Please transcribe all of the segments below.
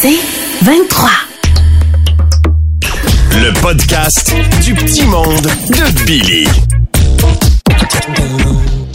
C'est 23. Le podcast du petit monde de Billy.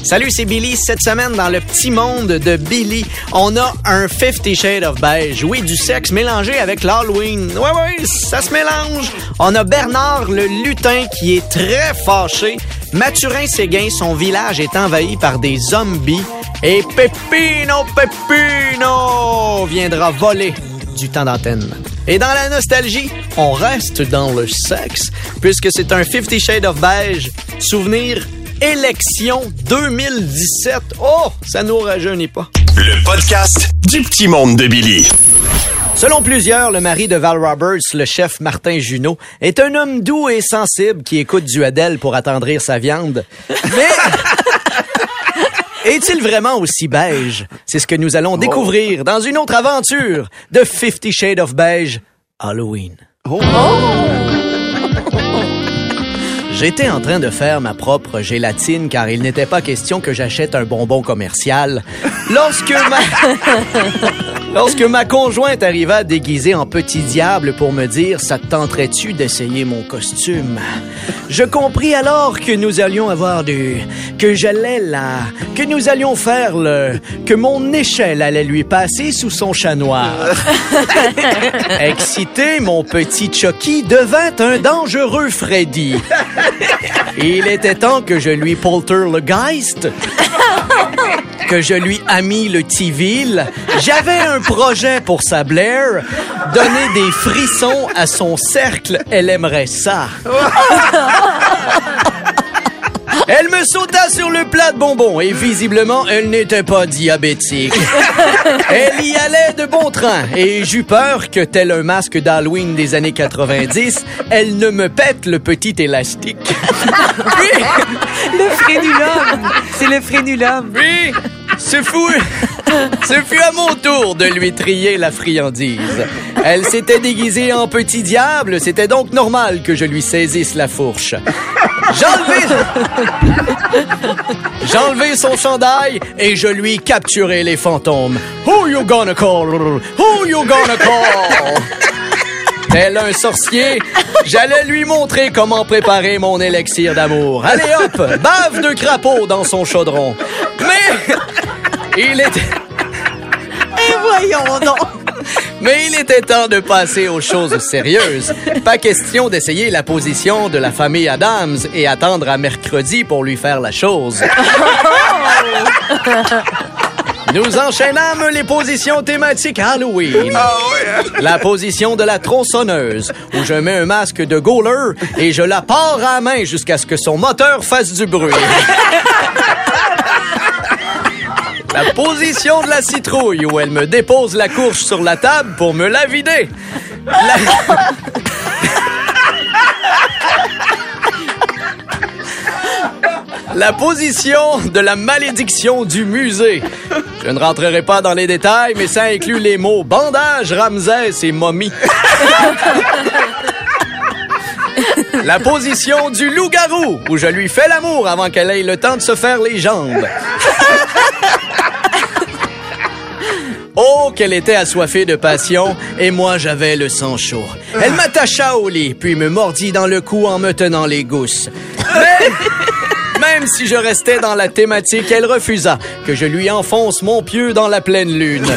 Salut, c'est Billy. Cette semaine, dans le petit monde de Billy, on a un Fifty Shades of Beige. Oui, du sexe mélangé avec l'Halloween. Ouais, ouais, ça se mélange. On a Bernard le lutin qui est très fâché. Mathurin Séguin, son village est envahi par des zombies. Et Pepino Pepino viendra voler du temps d'antenne. Et dans la nostalgie, on reste dans le sexe, puisque c'est un Fifty Shades of Beige. Souvenir élection 2017. Oh, ça nous rajeunit pas. Le podcast du petit monde de Billy. Selon plusieurs, le mari de Val Roberts, le chef Martin Junot, est un homme doux et sensible qui écoute du Adèle pour attendrir sa viande. Mais est-il vraiment aussi beige? C'est ce que nous allons découvrir dans une autre aventure de Fifty Shades of Beige, Halloween. J'étais en train de faire ma propre gélatine car il n'était pas question que j'achète un bonbon commercial. Lorsque ma... Lorsque ma conjointe arriva déguisée en petit diable pour me dire ça te tenterait-tu d'essayer mon costume Je compris alors que nous allions avoir du que j'allais là, que nous allions faire le que mon échelle allait lui passer sous son chat noir. Excité, mon petit Chucky devint un dangereux Freddy. Il était temps que je lui polter le geist que je lui amis le Tiville. J'avais un projet pour sa Blair. Donner des frissons à son cercle, elle aimerait ça. Elle me sauta sur le plat de bonbons et visiblement, elle n'était pas diabétique. Elle y allait de bon train et j'eus peur que, tel un masque d'Halloween des années 90, elle ne me pète le petit élastique. Puis, Le frénulum! C'est le frénulum! puis, ce fut, ce fut à mon tour de lui trier la friandise. Elle s'était déguisée en petit diable, c'était donc normal que je lui saisisse la fourche. J'enlevai, j'enlevai son chandail et je lui capturai les fantômes. Who you gonna call? Who you gonna call? Tel un sorcier, j'allais lui montrer comment préparer mon élixir d'amour. Allez hop, bave de crapaud dans son chaudron. Mais il était, Et voyons donc! Mais il était temps de passer aux choses sérieuses. Pas question d'essayer la position de la famille Adams et attendre à mercredi pour lui faire la chose. Nous enchaînâmes les positions thématiques Halloween. La position de la tronçonneuse, où je mets un masque de goaler et je la pars à la main jusqu'à ce que son moteur fasse du bruit. La position de la citrouille, où elle me dépose la courge sur la table pour me la vider. La- position de la malédiction du musée. Je ne rentrerai pas dans les détails, mais ça inclut les mots bandage, Ramsès et momie. La position du loup-garou, où je lui fais l'amour avant qu'elle ait le temps de se faire les jambes. Oh, qu'elle était assoiffée de passion, et moi j'avais le sang chaud. Elle m'attacha au lit, puis me mordit dans le cou en me tenant les gousses. Mais, même si je restais dans la thématique, elle refusa que je lui enfonce mon pieu dans la pleine lune.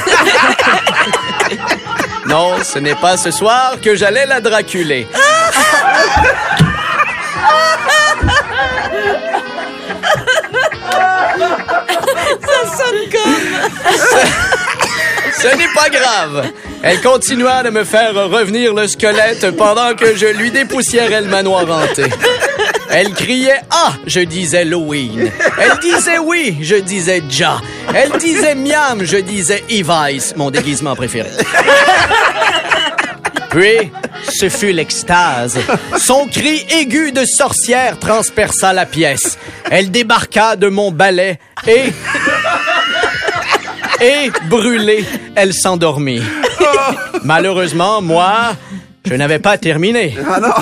Non, ce n'est pas ce soir que j'allais la draculer. Ce n'est pas grave. Elle continua de me faire revenir le squelette pendant que je lui dépoussiérais le manoir hanté. Elle criait Ah, je disais Halloween. Elle disait oui, je disais Ja. Elle disait Miam, je disais Evice, mon déguisement préféré. Puis, ce fut l'extase. Son cri aigu de sorcière transperça la pièce. Elle débarqua de mon balai et... Et, brûlée, elle s'endormit. Malheureusement, moi, je n'avais pas terminé.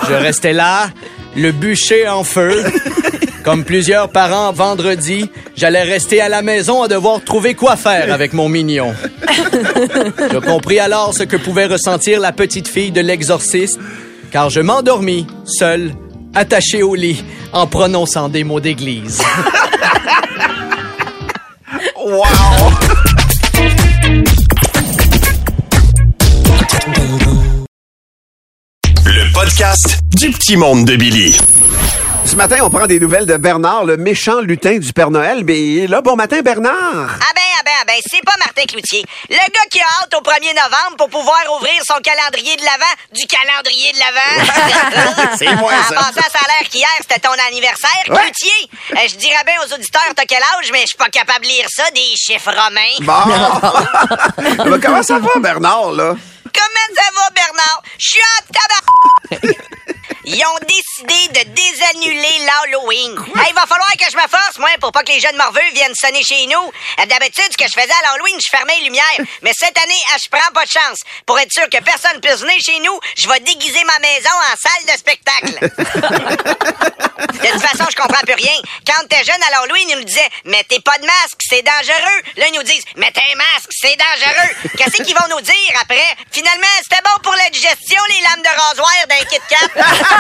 Je restais là, le bûcher en feu. Comme plusieurs parents vendredi, j'allais rester à la maison à devoir trouver quoi faire avec mon mignon. Je compris alors ce que pouvait ressentir la petite fille de l'exorciste, car je m'endormis, seul, attaché au lit, en prononçant des mots d'église. Du petit monde de Billy. Ce matin, on prend des nouvelles de Bernard, le méchant lutin du Père Noël. Mais là, bon matin, Bernard. Ah ben, ah ben, ah ben, c'est pas Martin Cloutier. Le gars qui a hâte au 1er novembre pour pouvoir ouvrir son calendrier de l'Avent du calendrier de l'Avent. C'est moi, ça. En passant, ça a l'air qu'hier, c'était ton anniversaire, Ouais. Cloutier. Euh, je dirais bien aux auditeurs, t'as quel âge, mais je suis pas capable de lire ça, des chiffres romains. Bon. Mais comment ça va, Bernard, là? Comment ça va, Bernard? Je suis en tabac. Ils ont décidé de désannuler l'Halloween. Hey, il va falloir que je me force, moi, pour pas que les jeunes morveux viennent sonner chez nous. D'habitude, ce que je faisais à l'Halloween, je fermais les lumières. Mais cette année, je prends pas de chance. Pour être sûr que personne puisse venir chez nous, je vais déguiser ma maison en salle de spectacle. De toute façon, je comprends plus rien. Quand t'es jeune à l'Halloween, ils nous disaient Mettez pas de masque, c'est dangereux. Là, ils nous disent Mettez un masque, c'est dangereux. Qu'est-ce qu'ils vont nous dire après? Finalement, c'était bon pour la digestion, les lames de rasoir d'un Kit Kat.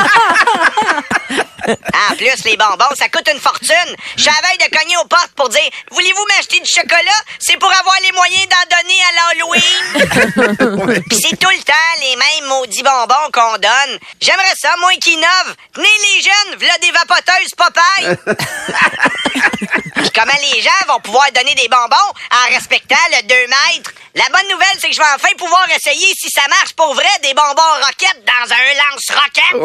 En plus, les bonbons, ça coûte une fortune. Je de cogner aux portes pour dire Voulez-vous m'acheter du chocolat? C'est pour avoir les moyens d'en donner à Puis c'est tout le temps les mêmes maudits bonbons qu'on donne. J'aimerais ça, moi qui innove. Tenez les jeunes, v'là des vapoteuses Popeye. Comment les gens vont pouvoir donner des bonbons en respectant le 2 mètres? La bonne nouvelle, c'est que je vais enfin pouvoir essayer si ça marche pour vrai des bonbons roquettes dans un lance-roquette.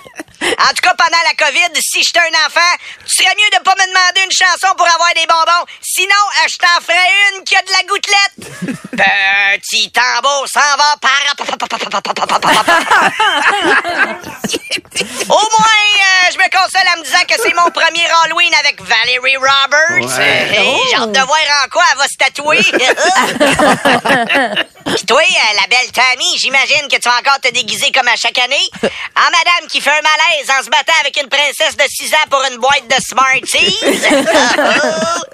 En tout cas, pendant la COVID, si j'étais un enfant, tu serais mieux de pas me demander une chanson pour avoir des bonbons. Sinon, euh, je t'en ferais une qui a de la gouttelette. Petit tambour s'en va par... Au moins, euh, je me console en me disant que c'est mon premier Halloween avec Valerie Roberts. Ouais. Euh, J'ai hâte de voir en quoi elle va se tatouer. Puis toi, euh, la belle Tammy, j'imagine que tu vas encore te déguiser comme à chaque année. En madame qui fait un malaise en se battant avec une princesse de 6 ans pour une boîte de Smarties.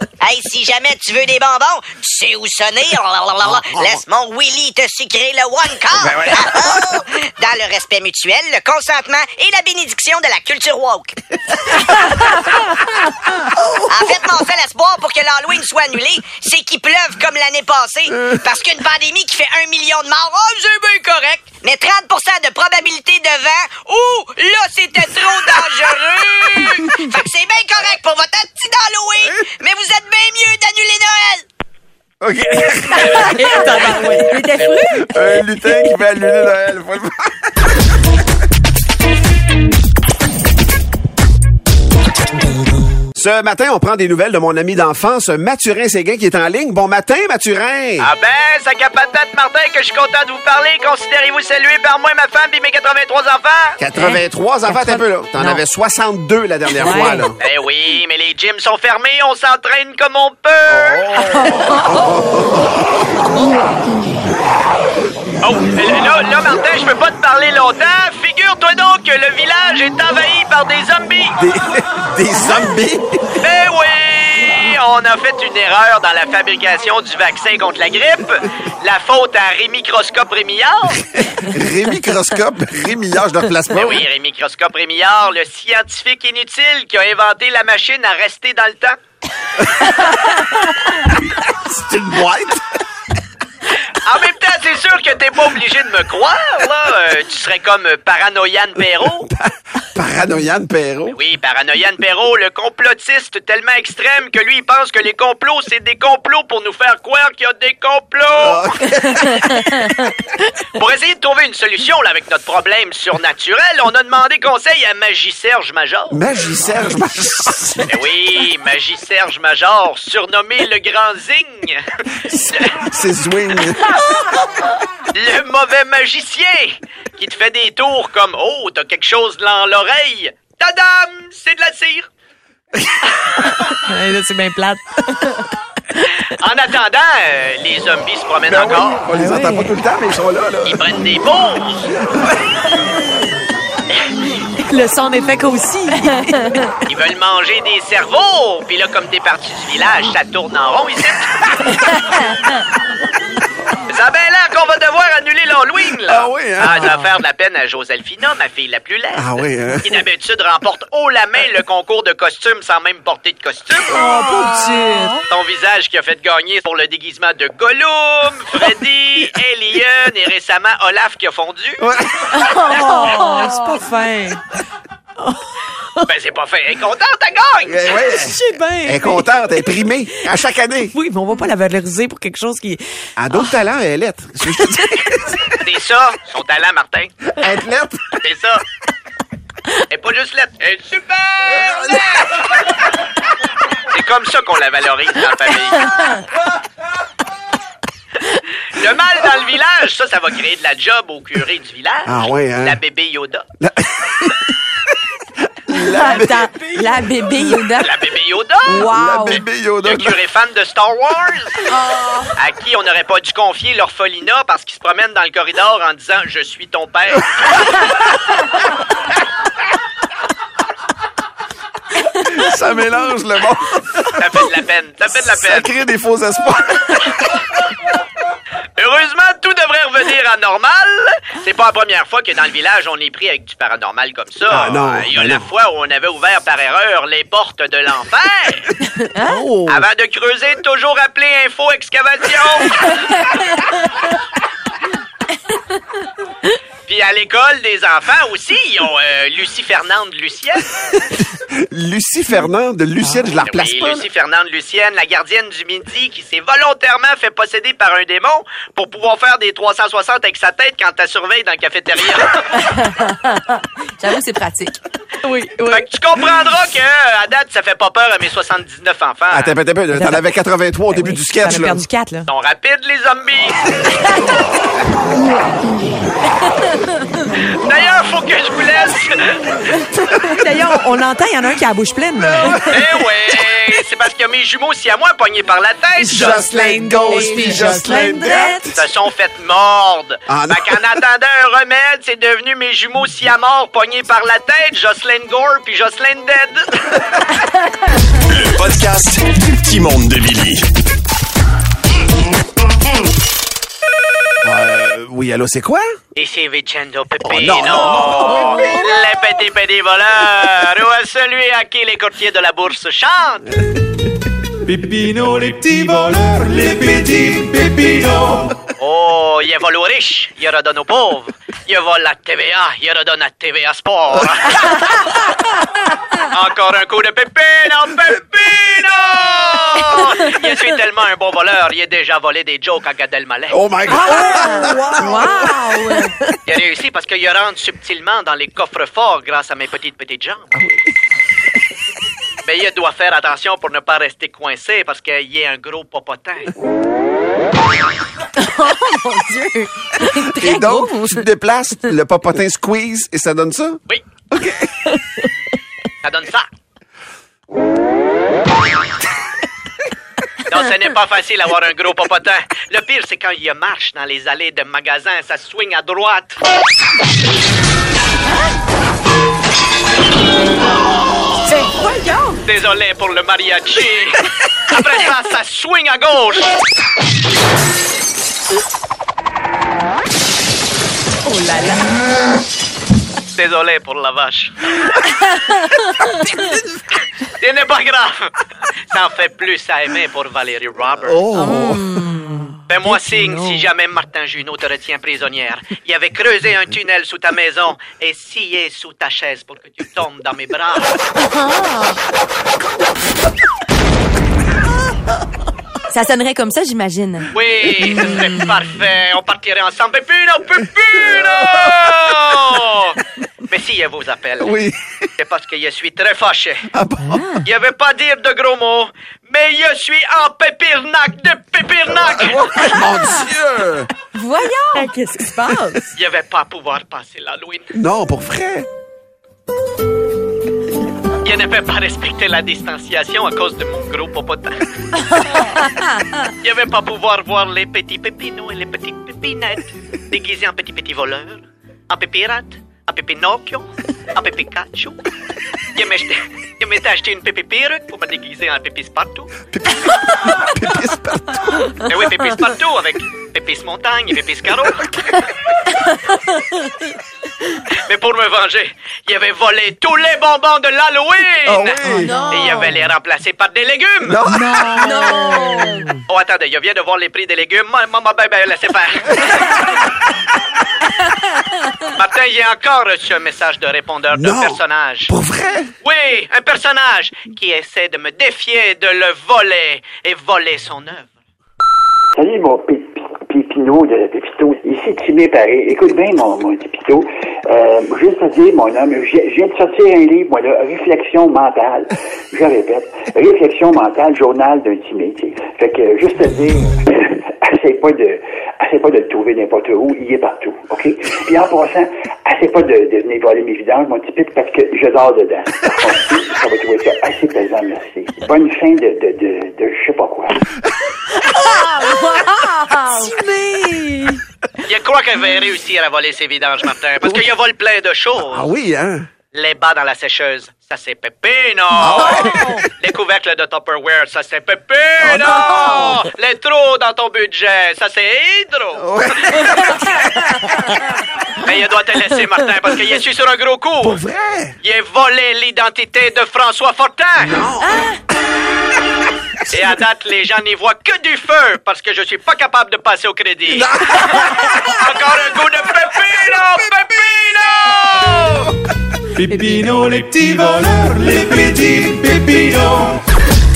hey, si jamais tu veux des bonbons, tu sais où sonner. Laisse mon Willy te sucrer le one car. Ben ouais. Dans le respect mutuel, le consentement et la bénédiction de la culture woke. En fait, mon seul espoir pour que l'Halloween soit annulé, c'est qu'il pleuve comme l'année passée. Parce qu'une pandémie qui fait un million de morts, oh, c'est bien correct. Mais 30% de probabilité de vent, ouh, là, c'était trop dangereux. fait que c'est bien correct pour votre petit d'Halloween, mais vous êtes bien mieux d'annuler Noël. OK. Il était fru. Un lutin qui va annuler Noël. Ce matin, on prend des nouvelles de mon ami d'enfance, Mathurin Séguin, qui est en ligne. Bon matin, Mathurin! Ah ben, ça capatate, Martin, que je suis content de vous parler. Considérez-vous salué par moi, ma femme et mes 83 enfants? 83 enfants, t'as un peu là. T'en avais 62 la dernière fois, là. Eh oui, mais les gyms sont fermés, on s'entraîne comme on peut. Oh, là, là, Martin, je peux pas te parler longtemps. Figure-toi donc que le village est envahi par des zombies. Des, des zombies! Ben oui! On a fait une erreur dans la fabrication du vaccin contre la grippe. La faute à Rémi Croscope Rémillard. Rémi Croscope, Rémi Millard, je replace pas. Ben oui, Rémi Croscope Rémillard, le scientifique inutile qui a inventé la machine à rester dans le temps. C'est une boîte. En même temps, c'est sûr que t'es pas obligé de me croire, là. Euh, tu serais comme Paranoïane Perrault. Paranoïane Perrault. Oui, Paranoïane Perrault, le complotiste tellement extrême que lui, il pense que les complots, c'est des complots pour nous faire croire qu'il y a des complots. Pour essayer de trouver une solution là, avec notre problème surnaturel, on a demandé conseil à Magie Serge Major. Magie Serge. Magie- Eh oui, Magie Serge Major, surnommé le Grand Zing. C'est swing. Le mauvais magicien qui te fait des tours comme Oh, t'as quelque chose dans l'oreille. Tadam! C'est de la cire. Là, c'est bien plate. En attendant, euh, les zombies se promènent Ben oui, encore. on les entend pas tout le temps, mais ils sont là, là. Ils prennent des pauses. Le son d'effet aussi. Ils veulent manger des cerveaux. Puis là, comme t'es parti du village, ça tourne en rond ici. Ça a bien l'air qu'on va devoir annuler l'Halloween, là. Ah oui, hein? Ah, ça va faire de la peine à Joselphina, ma fille la plus laide. Ah oui, hein? Qui d'habitude remporte haut la main le concours de costume sans même porter de costume. Oh, pauvre petite. Ton visage qui a fait gagner pour le déguisement de Gollum, Freddy, Alien et récemment Olaf qui a fondu. Oh, c'est pas fin. Ben, c'est pas fait. Elle est contente, elle gagne! Ouais. Je sais bien. Elle est contente, elle est primée à chaque année. Oui, mais on va pas la valoriser pour quelque chose qui... Elle a d'autres talents, elle est lettre. C'est ce que je te dis. C'est ça, son talent, Martin. Être lettre. C'est ça. Elle est pas juste lettre, elle est super lettre! C'est comme ça qu'on la valorise dans la famille. Le mal dans le village, ça, ça va créer de la job au curé du village. Ah ouais, hein? La bébé Yoda. Attends, la bébé Yoda. La bébé Yoda? La Wow. bébé Yoda. Le curé fan de Star Wars? À qui on n'aurait pas dû confier l'orphelinat parce qu'il se promène dans le corridor en disant « Je suis ton père Ça mélange le monde. ». Ça fait de la peine. Ça fait de la Ça peine. crée des faux espoirs. Heureusement, tout devrait revenir à normal. C'est pas la première fois que dans le village, on est pris avec du paranormal comme ça. Ah, non, Il y a ben la non. fois où on avait ouvert par erreur les portes de l'enfer. Oh. Avant de creuser, toujours appeler Info Excavation. Puis à l'école des enfants aussi, ils ont euh, Lucie Fernande Lucienne. Lucie Fernande, Lucienne, je la replace Oui, pas. Lucie Fernande Lucienne, la gardienne du midi, qui s'est volontairement fait posséder par un démon pour pouvoir faire des 360 avec sa tête quand elle surveille dans la cafétéria. J'avoue, c'est pratique. Oui, oui. fait que tu comprendras que, euh, à date, ça fait pas peur à mes 79 enfants. Attends, attends, attends. T'en avais 83 au début du sketch, là. perdu quatre, là. Ils sont rapides, les zombies. D'ailleurs, faut que je vous laisse. D'ailleurs, on l'entend, il y en a un qui a la bouche pleine. là. Eh ouais, c'est parce que mes jumeaux, si à moi, pognés par la tête, Jocelyne gauche puis Jocelyne droite. se sont fait mordre. Ah, fait qu'en attendant un remède, c'est devenu mes jumeaux si à mort pognés par la tête, Jocelyn Gore puis Jocelyn Dead. Le podcast du petit monde de Billy. Oui, allô, c'est quoi? Ici Vicendo Pepino. Oh, non, Les petits petits voleurs. Ou celui à qui les courtiers de la bourse chantent? Pépino, les petits voleurs, les petits pépinos. Oh, il vole aux riches, il redonne aux pauvres. Il vole la TVA, il redonne à TVA Sport. Encore un coup de Pépino, Pépino! Je suis tellement un bon voleur, il a déjà volé des jokes à Gad Elmaleh. Oh my God! Wow! Il a réussi parce qu'il rentre subtilement dans les coffres forts grâce à mes petites petites jambes. Mais il doit faire attention pour ne pas rester coincé parce qu'il est un gros popotin. Mon Dieu! Très Et donc, gros. tu te déplaces, le popotin squeeze et ça donne ça? Oui. Ça donne ça. Non, ce n'est pas facile d'avoir un gros popotin. Le pire, c'est quand il marche dans les allées de magasins, ça swing à droite. Voyons! Désolé pour le mariachi. Après ça, ça swing à gauche. Oh là là! Désolé pour la vache. Ce n'est pas grave. Ça en fait plus à aimer pour Valérie Roberts. Oh! Fais-moi signe si jamais Martin Junot te retient prisonnière. Il avait creusé un tunnel sous ta maison et scié sous ta chaise pour que tu tombes dans mes bras. Ça sonnerait comme ça, j'imagine. Oui, ce serait parfait. On partirait ensemble. Pépino, Pépino! Mais si elle vous appelle, Oui. c'est parce que je suis très fâché. Ah bon? Je ne veux pas dire de gros mots, mais je suis en pépirnac de pépirnac. Mon Dieu! Voyons! Qu'est-ce qui se passe? Je vais pas pouvoir passer l'Halloween. Non, pour vrai. Je ne vais pas respecter la distanciation à cause de mon gros popotin. Je vais pas pouvoir voir les petits pépinos et les petites pépinettes déguisés en petits petits voleurs, en pépirates, un Pépinocchio, un Pépicaccio. Je m'étais je m'étais acheté une Pépé perruque pour me déguiser en Pépis partout. Pépis partout. Mais oui, Pépis partout avec Pépis montagne et Pépis carreau. Mais pour me venger, il avait volé tous les bonbons de l'Halloween. Ah oui. Et il avait les remplacés par des légumes. Non. Oh, attendez, je viens de voir les prix des légumes. Maman, ben, ben, laissez faire. Martin, j'ai encore reçu un message de répondeur d'un Non. personnage. Pour vrai? Oui, un personnage qui essaie de me défier de le voler et voler son œuvre. Salut, mon pi- pi- Pépino de Pépito. Ici, Timé Paris. Écoute bien, mon, mon Pépito. Euh, juste à dire, mon homme, je je viens de sortir un livre, moi, là, Réflexion mentale. Je répète, Réflexion mentale, journal d'un Timé, tu sais. Fait que, juste à dire, essaye pas de, essaye pas de le trouver n'importe où, il est partout, OK? Puis en passant, essaye pas de, de venir voler mes vidanges, mon petit Pip, parce que je dors dedans. Par contre, tu- ça va trouver ça assez pesant, merci. Bonne fin de, de, de, de je sais pas quoi. Je crois qu'elle va réussir à voler ses vidanges, Martin, parce qu'il vole plein de choses. Ah oui, hein? Les bas dans la sécheuse, ça c'est Pépino. Les couvercles de Tupperware, ça c'est Pépino. Les trous dans ton budget, ça c'est Hydro. Mais il doit te laisser, Martin, parce qu'il est su sur un gros coup. Pour vrai? Il a volé l'identité de François Fortin. Et à date, les gens n'y voient que du feu parce que je suis pas capable de passer au crédit. Encore un coup de Pépino! Pépino! Pépino, les petits voleurs, les petits pépinos.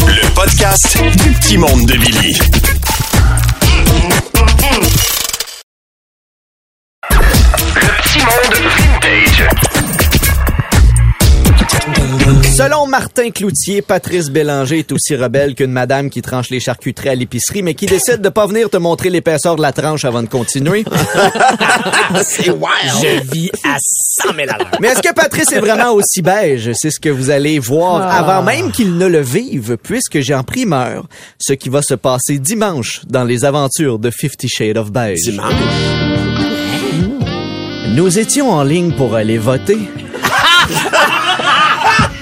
Le podcast du petit monde de Billy. Le petit monde Selon Martin Cloutier, Patrice Bélanger est aussi rebelle qu'une madame qui tranche les charcuteries à l'épicerie, mais qui décide de pas venir te montrer l'épaisseur de la tranche avant de continuer. C'est wild. Je vis à 100 000 Mais est-ce que Patrice est vraiment aussi beige? C'est ce que vous allez voir avant même qu'il ne le vive, puisque j'ai en primeur ce qui va se passer dimanche dans les aventures de Fifty Shades of Beige. Dimanche? Nous étions en ligne pour aller voter.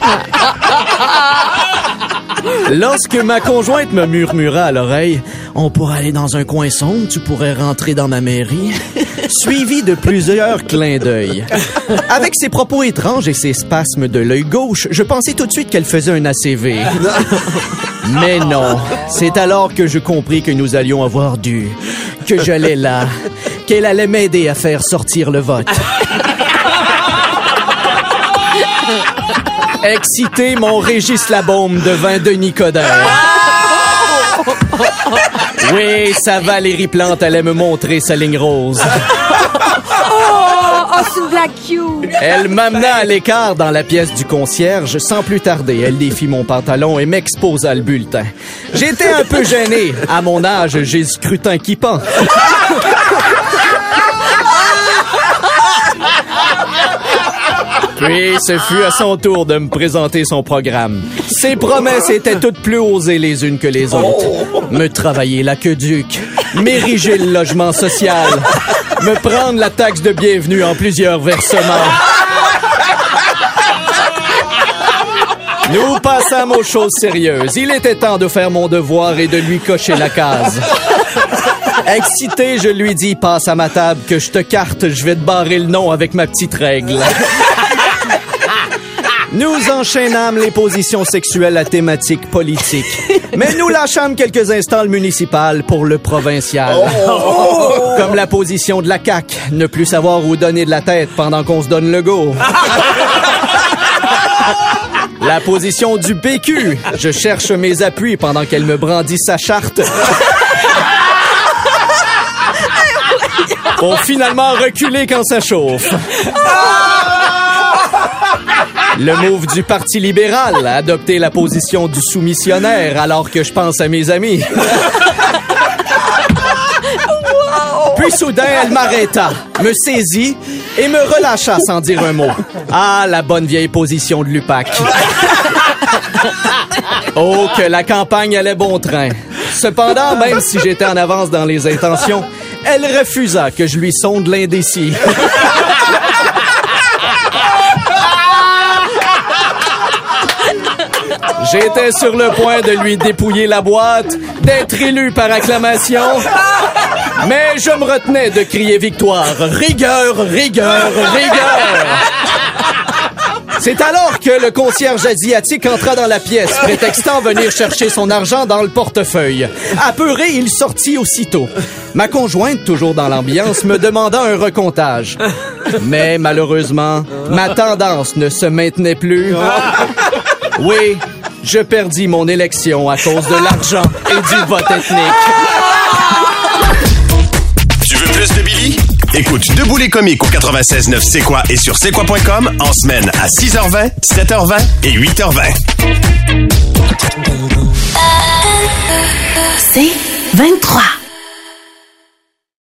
Lorsque ma conjointe me murmura à l'oreille, on pourrait aller dans un coin sombre, tu pourrais rentrer dans ma mairie, suivi de plusieurs clins d'œil. Avec ses propos étranges et ses spasmes de l'œil gauche, je pensais tout de suite qu'elle faisait un ACV. Mais non, c'est alors que je compris que nous allions avoir dû, que j'allais là, qu'elle allait m'aider à faire sortir le vote. Excité, mon Régis Labaume devint Denis Coderre. Oui, sa Valérie Plante allait me montrer sa ligne rose. Oh, c'est une blague cute. Elle m'amena à l'écart dans la pièce du concierge. Sans plus tarder, elle défit mon pantalon et m'exposa le bulletin. J'étais un peu gêné. À mon âge, j'ai le scrutin qui pend. Puis, ce fut à son tour de me présenter son programme. Ses promesses étaient toutes plus osées les unes que les autres. Me travailler l'aqueduc, m'ériger le logement social, me prendre la taxe de bienvenue en plusieurs versements. Nous passâmes aux choses sérieuses. Il était temps de faire mon devoir et de lui cocher la case. Excité, je lui dis passe à ma table que je te carte, je vais te barrer le nom avec ma petite règle. Nous enchaînâmes les positions sexuelles à thématique politique. Mais nous lâchâmes quelques instants le municipal pour le provincial. Comme la position de la CAQ, ne plus savoir où donner de la tête pendant qu'on se donne le go. La position du PQ, je cherche mes appuis pendant qu'elle me brandit sa charte. Pour finalement reculer quand ça chauffe. Le move du Parti libéral, adopter la position du soumissionnaire alors que je pense à mes amis. Puis soudain, elle m'arrêta, me saisit et me relâcha sans dire un mot. Ah, la bonne vieille position de l'UPAC. Oh, que la campagne allait bon train. Cependant, même si j'étais en avance dans les intentions, elle refusa que je lui sonde l'indécis. J'étais sur le point de lui dépouiller la boîte, d'être élu par acclamation. Mais je me retenais de crier victoire. Rigueur, rigueur, rigueur. C'est alors que le concierge asiatique entra dans la pièce, prétextant venir chercher son argent dans le portefeuille. Apeuré, il sortit aussitôt. Ma conjointe, toujours dans l'ambiance, me demanda un recomptage. Mais malheureusement, ma tendance ne se maintenait plus. Oui, je perdis mon élection à cause de l'argent et du vote ethnique. Tu veux plus de Billy? Écoute Debout les comiques au 96.9 C'est quoi et sur c'est quoi.com en semaine à 6h20, 7h20 et 8h20. C'est 23.